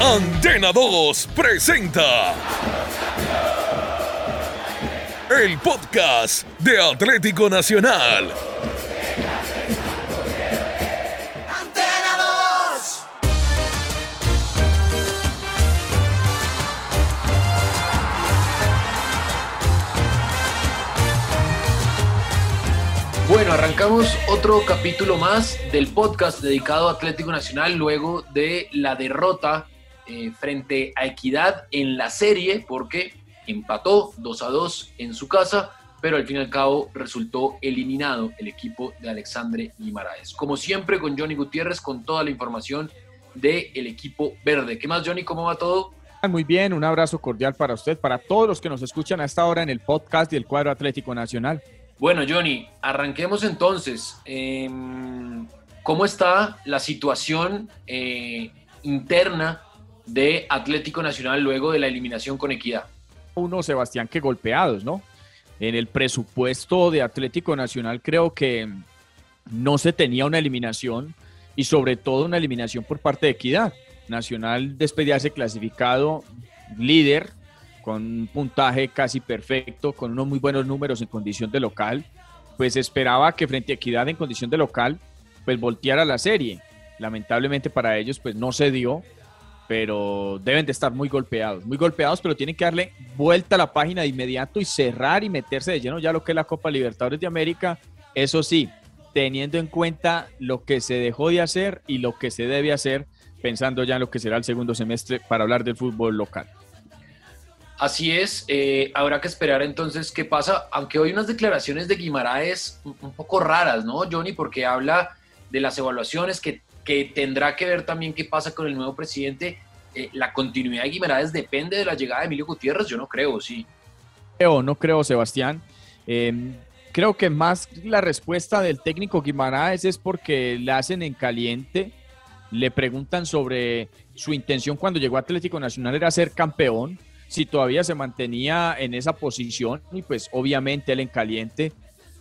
Antena 2 presenta el podcast de Atlético Nacional. Antena 2. Bueno, arrancamos otro capítulo más del podcast dedicado a Atlético Nacional luego de la derrota eh, frente a Equidad en la serie porque empató 2 a 2 en su casa, pero al fin y al cabo resultó eliminado el equipo de Alexandre Guimaraes. Como siempre con Johnny Gutiérrez con toda la información del equipo verde. ¿Qué más Johnny? ¿Cómo va todo? Muy bien, un abrazo cordial para usted, para todos los que nos escuchan a esta hora en el podcast del cuadro Atlético Nacional. Bueno, Johnny, arranquemos entonces. Eh, ¿Cómo está la situación eh, interna de Atlético Nacional luego de la eliminación con Equidad? Uno, Sebastián, que golpeados, ¿no? En el presupuesto de Atlético Nacional creo que no se tenía una eliminación y sobre todo una eliminación por parte de Equidad. Nacional después de haberse clasificado líder con un puntaje casi perfecto, con unos muy buenos números en condición de local, pues esperaba que frente a Equidad en condición de local, pues volteara la serie. Lamentablemente para ellos, pues no se dio, pero deben de estar muy golpeados, muy golpeados, pero tienen que darle vuelta a la página de inmediato y cerrar y meterse de lleno ya lo que es la Copa Libertadores de América. Eso sí, teniendo en cuenta lo que se dejó de hacer y lo que se debe hacer, pensando ya en lo que será el segundo semestre para hablar del fútbol local. Así es, eh, habrá que esperar entonces qué pasa, aunque hoy unas declaraciones de Guimaraes un, poco raras, ¿no, Johnny? Porque habla de las evaluaciones que, que tendrá que ver también qué pasa con el nuevo presidente. Eh, la continuidad de Guimaraes depende de la llegada de Emilio Gutiérrez, yo no creo, sí. Creo, no creo, Sebastián. Eh, creo que más la respuesta del técnico Guimaraes es porque le hacen en caliente, le preguntan sobre su intención cuando llegó a Atlético Nacional era ser campeón si todavía se mantenía en esa posición y pues obviamente él en caliente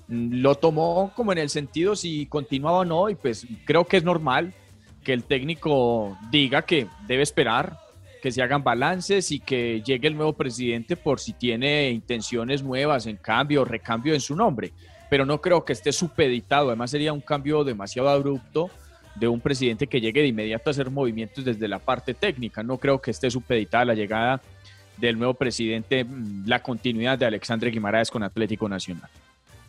mm, lo tomó como en el sentido si continuaba o no y pues creo que es normal que el técnico diga que debe esperar que se hagan balances y que llegue el nuevo presidente por si tiene intenciones nuevas en cambio recambio en su nombre. Pero no creo que esté supeditado, además sería un cambio demasiado abrupto de un presidente que llegue de inmediato a hacer movimientos desde la parte técnica. No creo que esté supeditada la llegada del nuevo presidente, mm, la continuidad de Alexandre Guimaraes con Atlético Nacional.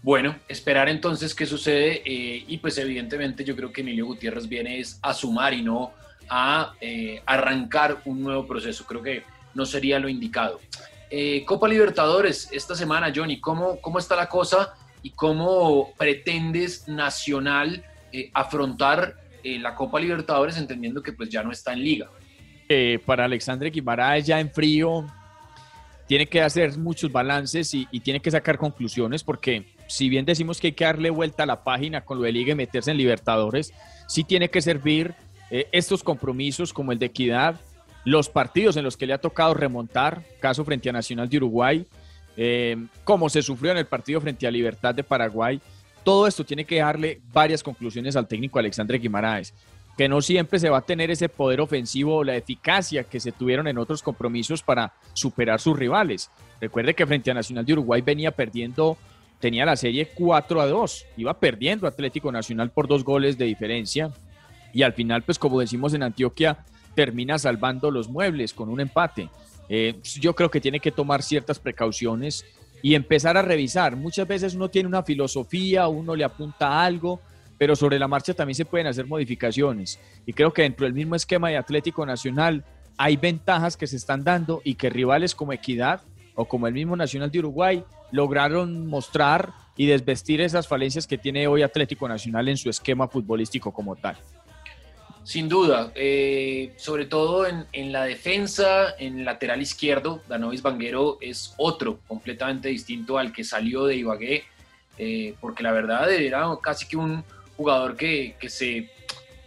Bueno, esperar entonces qué sucede eh, y pues evidentemente yo creo que Emilio Gutiérrez viene es a sumar y no a eh, arrancar un nuevo proceso. Creo que no sería lo indicado. Eh, Copa Libertadores, esta semana, Johnny, ¿cómo, cómo está la cosa y cómo pretendes Nacional afrontar la Copa Libertadores entendiendo que pues ya no está en liga? Para Alexandre Guimaraes ya en frío tiene que hacer muchos balances y, tiene que sacar conclusiones porque si bien decimos que hay que darle vuelta a la página con lo de liga y meterse en Libertadores, sí tiene que servir eh, estos compromisos como el de Equidad, los partidos en los que le ha tocado remontar, caso frente a Nacional de Uruguay, eh, como se sufrió en el partido frente a Libertad de Paraguay, todo esto tiene que darle varias conclusiones al técnico Alexandre Guimaraes que no siempre se va a tener ese poder ofensivo o la eficacia que se tuvieron en otros compromisos para superar sus rivales. Recuerde que frente a Nacional de Uruguay venía perdiendo, tenía la serie 4 a 2, iba perdiendo Atlético Nacional por dos goles de diferencia y al final, pues como decimos en Antioquia, termina salvando los muebles con un empate. Eh, yo creo que tiene que tomar ciertas precauciones y empezar a revisar. Muchas veces uno tiene una filosofía, uno le apunta algo, pero sobre la marcha también se pueden hacer modificaciones. Y creo que dentro del mismo esquema de Atlético Nacional hay ventajas que se están dando y que rivales como Equidad o como el mismo Nacional de Uruguay lograron mostrar y desvestir esas falencias que tiene hoy Atlético Nacional en su esquema futbolístico como tal. Sin duda, eh, sobre todo en, en, la defensa, en lateral izquierdo, Danovis Banguero es otro completamente distinto al que salió de Ibagué, eh, porque la verdad era casi que un jugador que, que se,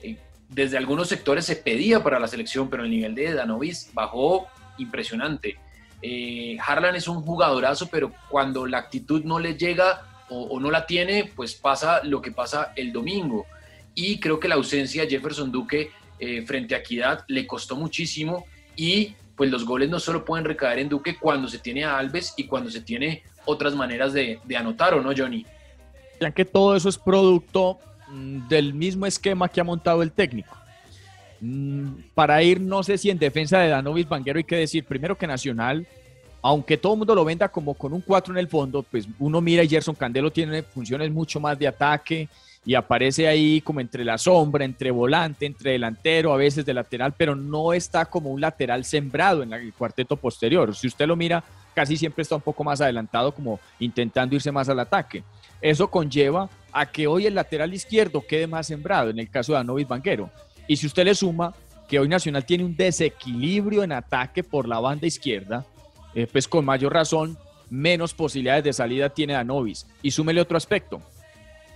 eh, desde algunos sectores se pedía para la selección, pero el nivel de Danovis bajó impresionante. Harlan es un jugadorazo, pero cuando la actitud no le llega o, no la tiene, pues pasa lo que pasa el domingo y creo que la ausencia de Jefferson Duque eh, frente a Equidad le costó muchísimo y pues los goles no solo pueden recaer en Duque cuando se tiene a Alves y cuando se tiene otras maneras de, anotar, ¿o no, Johnny? Ya que todo eso es producto mm, del mismo esquema que ha montado el técnico. Mm, para ir, no sé si en defensa de Danovis Banguero hay que decir primero que Nacional, aunque todo el mundo lo venda como con un 4 en el fondo, pues uno mira y Gerson Candelo tiene funciones mucho más de ataque, y aparece ahí como entre la sombra, entre volante, entre delantero, a veces de lateral, pero no está como un lateral sembrado en el cuarteto posterior. Si usted lo mira, casi siempre está un poco más adelantado, como intentando irse más al ataque. Eso conlleva a que hoy el lateral izquierdo quede más sembrado, en el caso de Anovis Banquero. Y si usted le suma que hoy Nacional tiene un desequilibrio en ataque por la banda izquierda, eh, pues con mayor razón, menos posibilidades de salida tiene Danovis. Y súmele otro aspecto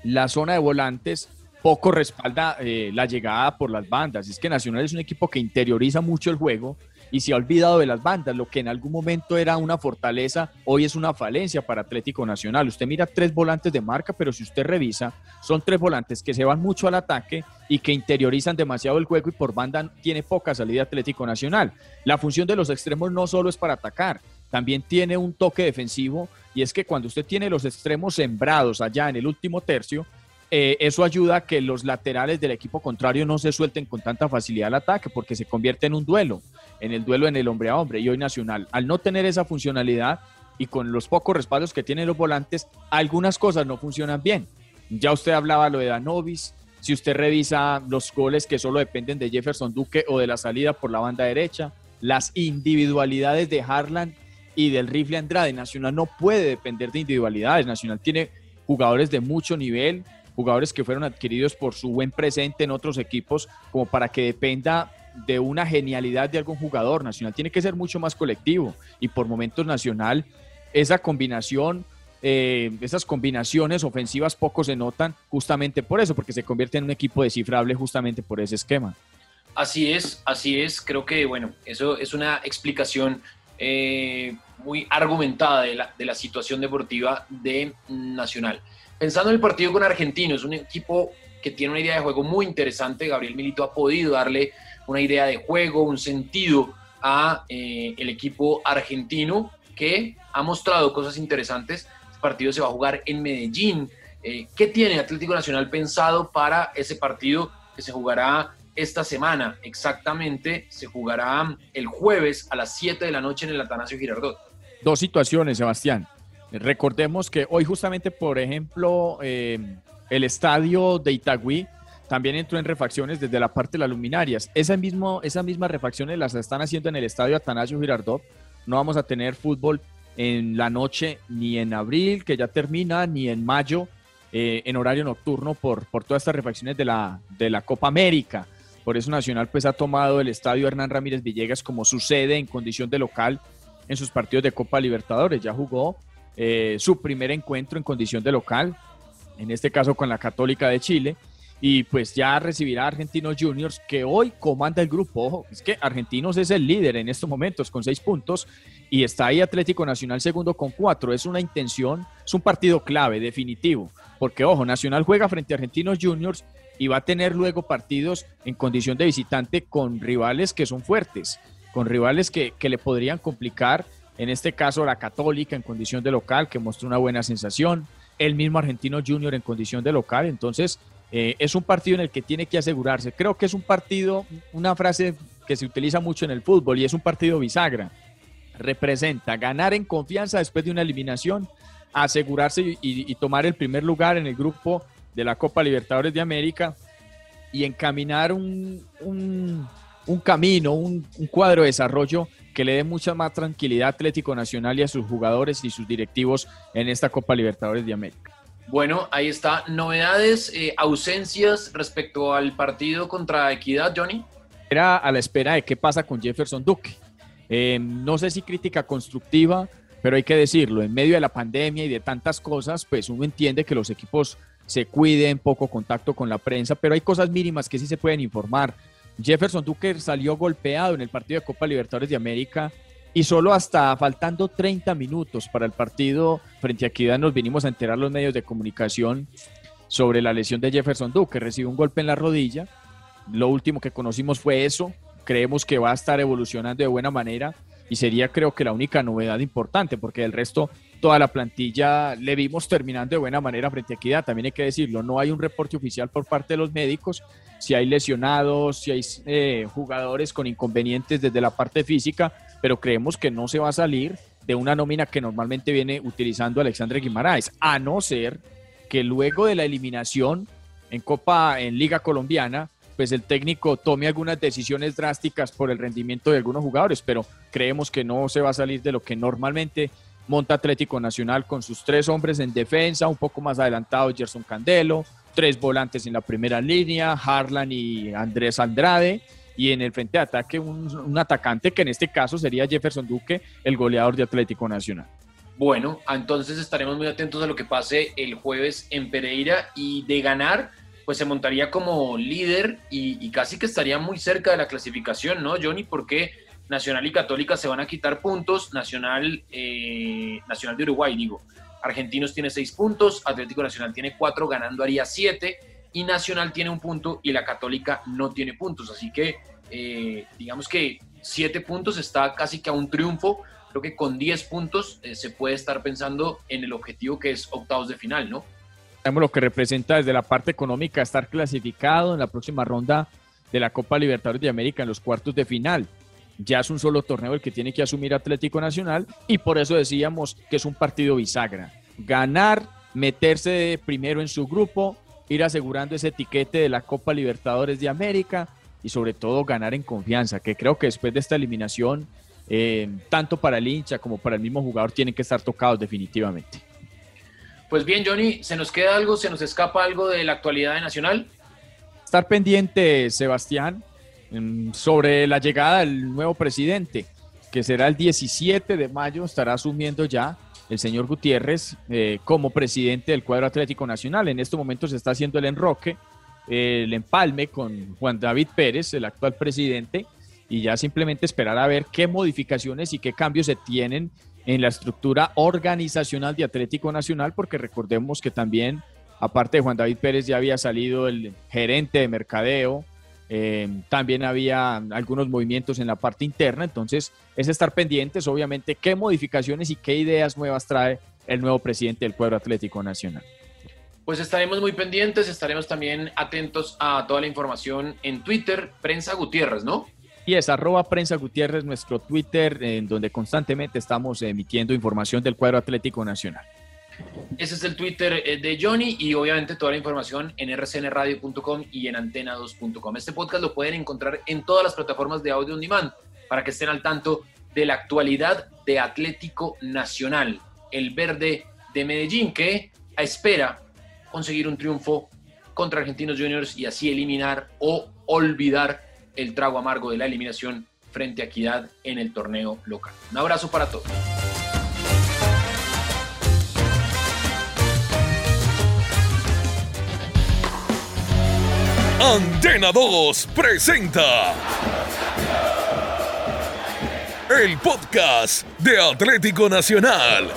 la zona de volantes poco respalda eh, la llegada por las bandas. Es que Nacional es un equipo que interioriza mucho el juego y se ha olvidado de las bandas. Lo que en algún momento era una fortaleza, hoy es una falencia para Atlético Nacional. Usted mira tres volantes de marca, pero si usted revisa, son tres volantes que se van mucho al ataque y que interiorizan demasiado el juego y por banda tiene poca salida Atlético Nacional. La función de los extremos no solo es para atacar, también tiene un toque defensivo y es que cuando usted tiene los extremos sembrados allá en el último tercio, eh, eso ayuda a que los laterales del equipo contrario no se suelten con tanta facilidad al ataque, porque se convierte en un duelo, en el duelo en el hombre a hombre. Y hoy Nacional, al no tener esa funcionalidad y con los pocos respaldos que tienen los volantes, algunas cosas no funcionan bien. Ya usted hablaba lo de Danovis, si usted revisa los goles que solo dependen de Jefferson Duque o de la salida por la banda derecha, las individualidades de Harlan y del rifle Andrade. Nacional no puede depender de individualidades. Nacional tiene jugadores de mucho nivel, jugadores que fueron adquiridos por su buen presente en otros equipos, como para que dependa de una genialidad de algún jugador. Nacional tiene que ser mucho más colectivo y por momentos Nacional, esa combinación, eh, esas combinaciones ofensivas poco se notan justamente por eso, porque se convierte en un equipo descifrable justamente por ese esquema. Así es, así es. Creo que, bueno, eso es una explicación eh, muy argumentada de la, de la, situación deportiva de Nacional. Pensando en el partido con Argentino, es un equipo que tiene una idea de juego muy interesante. Gabriel Milito ha podido darle una idea de juego, un sentido a eh, el equipo argentino que ha mostrado cosas interesantes. El partido se va a jugar en Medellín. Eh, ¿Qué tiene Atlético Nacional pensado para ese partido que se jugará esta semana exactamente se jugará el jueves a las 7 de la noche en el Atanasio Girardot. Dos situaciones, Sebastián. Recordemos que hoy justamente, por ejemplo, eh, el estadio de Itagüí también entró en refacciones desde la parte de las luminarias. Esa mismo, esas mismas refacciones las están haciendo en el estadio Atanasio Girardot. No vamos a tener fútbol en la noche ni en abril, que ya termina, ni en mayo, eh, en horario nocturno por, por todas estas refacciones de la, de la Copa América. Por eso Nacional pues ha tomado el estadio Hernán Ramírez Villegas como su sede en condición de local en sus partidos de Copa Libertadores. Ya jugó eh, su primer encuentro en condición de local, en este caso con la Católica de Chile. Y pues ya recibirá a Argentinos Juniors, que hoy comanda el grupo. Ojo, es que Argentinos es el líder en estos momentos con seis puntos y está ahí Atlético Nacional segundo con cuatro. Es una intención, es un partido clave, definitivo. Porque, ojo, Nacional juega frente a Argentinos Juniors y va a tener luego partidos en condición de visitante con rivales que son fuertes, con rivales que, le podrían complicar, en este caso la Católica en condición de local, que mostró una buena sensación, el mismo Argentino Junior en condición de local, entonces eh, es un partido en el que tiene que asegurarse. Creo que es un partido, una frase que se utiliza mucho en el fútbol y es un partido bisagra. Representa ganar en confianza después de una eliminación, asegurarse y tomar el primer lugar en el grupo de la Copa Libertadores de América y encaminar un, un, camino, un, cuadro de desarrollo que le dé mucha más tranquilidad a Atlético Nacional y a sus jugadores y sus directivos en esta Copa Libertadores de América. Bueno, ahí está. Novedades, eh, ausencias respecto al partido contra Equidad, Johnny. Era a la espera de qué pasa con Jefferson Duque. Eh, no sé si crítica constructiva, pero hay que decirlo, en medio de la pandemia y de tantas cosas, pues uno entiende que los equipos se cuiden, poco contacto con la prensa, pero hay cosas mínimas que sí se pueden informar. Jefferson Duque salió golpeado en el partido de Copa Libertadores de América y solo hasta faltando 30 minutos para el partido frente a Equidad nos vinimos a enterar los medios de comunicación sobre la lesión de Jefferson Duque. Recibió un golpe en la rodilla. Lo último que conocimos fue eso. Creemos que va a estar evolucionando de buena manera y sería creo que la única novedad importante porque el resto toda la plantilla le vimos terminando de buena manera frente a Equidad. También hay que decirlo, no hay un reporte oficial por parte de los médicos, si hay lesionados, si hay eh, jugadores con inconvenientes desde la parte física, pero creemos que no se va a salir de una nómina que normalmente viene utilizando Alexandre Guimaraes, a no ser que luego de la eliminación en Copa, en Liga Colombiana, pues el técnico tome algunas decisiones drásticas por el rendimiento de algunos jugadores, pero creemos que no se va a salir de lo que normalmente monta Atlético Nacional con sus tres hombres en defensa, un poco más adelantado Gerson Candelo, tres volantes en la primera línea, Harlan y Andrés Andrade, y en el frente de ataque un, atacante que en este caso sería Jefferson Duque, el goleador de Atlético Nacional. Bueno, entonces estaremos muy atentos a lo que pase el jueves en Pereira y de ganar, pues se montaría como líder y, casi que estaría muy cerca de la clasificación, ¿no, Johnny? Porque Nacional y Católica se van a quitar puntos, Nacional, eh, Nacional de Uruguay, digo. Argentinos tiene seis puntos, Atlético Nacional tiene cuatro, ganando haría siete, y Nacional tiene un punto y la Católica no tiene puntos. Así que eh, digamos que siete puntos está casi que a un triunfo. Creo que con diez puntos eh, se puede estar pensando en el objetivo que es octavos de final, ¿no? Sabemos lo que representa desde la parte económica estar clasificado en la próxima ronda de la Copa Libertadores de América en los cuartos de final ya es un solo torneo el que tiene que asumir Atlético Nacional y por eso decíamos que es un partido bisagra. Ganar, meterse primero en su grupo, ir asegurando ese etiquete de la Copa Libertadores de América y sobre todo ganar en confianza, que creo que después de esta eliminación, eh, tanto para el hincha como para el mismo jugador, tienen que estar tocados definitivamente. Pues bien, Johnny, ¿se nos queda algo, se nos escapa algo de la actualidad de Nacional? Estar pendiente, Sebastián, sobre la llegada del nuevo presidente, que será el 17 de mayo, estará asumiendo ya el señor Gutiérrez eh, como presidente del cuadro Atlético Nacional. En este momento se está haciendo el enroque, el empalme con Juan David Pérez, el actual presidente, y ya simplemente esperar a ver qué modificaciones y qué cambios se tienen en la estructura organizacional de Atlético Nacional, porque recordemos que también, aparte de Juan David Pérez, ya había salido el gerente de mercadeo, eh, también había algunos movimientos en la parte interna, entonces es estar pendientes, obviamente, qué modificaciones y qué ideas nuevas trae el nuevo presidente del Cuadro Atlético Nacional. Pues estaremos muy pendientes, estaremos también atentos a toda la información en Twitter, Prensa Gutiérrez, ¿no? Y es arroba Prensa Gutiérrez, nuestro Twitter, en donde constantemente estamos emitiendo información del cuadro Atlético Nacional. Ese es el Twitter eh, de Johnny y obviamente toda la información en rcnradio.com y en antena2.com. Este podcast lo pueden encontrar en todas las plataformas de audio on demand para que estén al tanto de la actualidad de Atlético Nacional, el verde de Medellín, que espera conseguir un triunfo contra Argentinos Juniors y así eliminar o olvidar el trago amargo de la eliminación frente a Equidad en el torneo local. Un abrazo para todos. Antena 2 presenta el podcast de Atlético Nacional.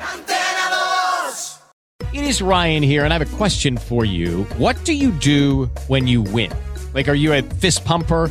Antena 2. It is Ryan here, and I have a question for you. What do you do when you win? Like, are you a fist pumper?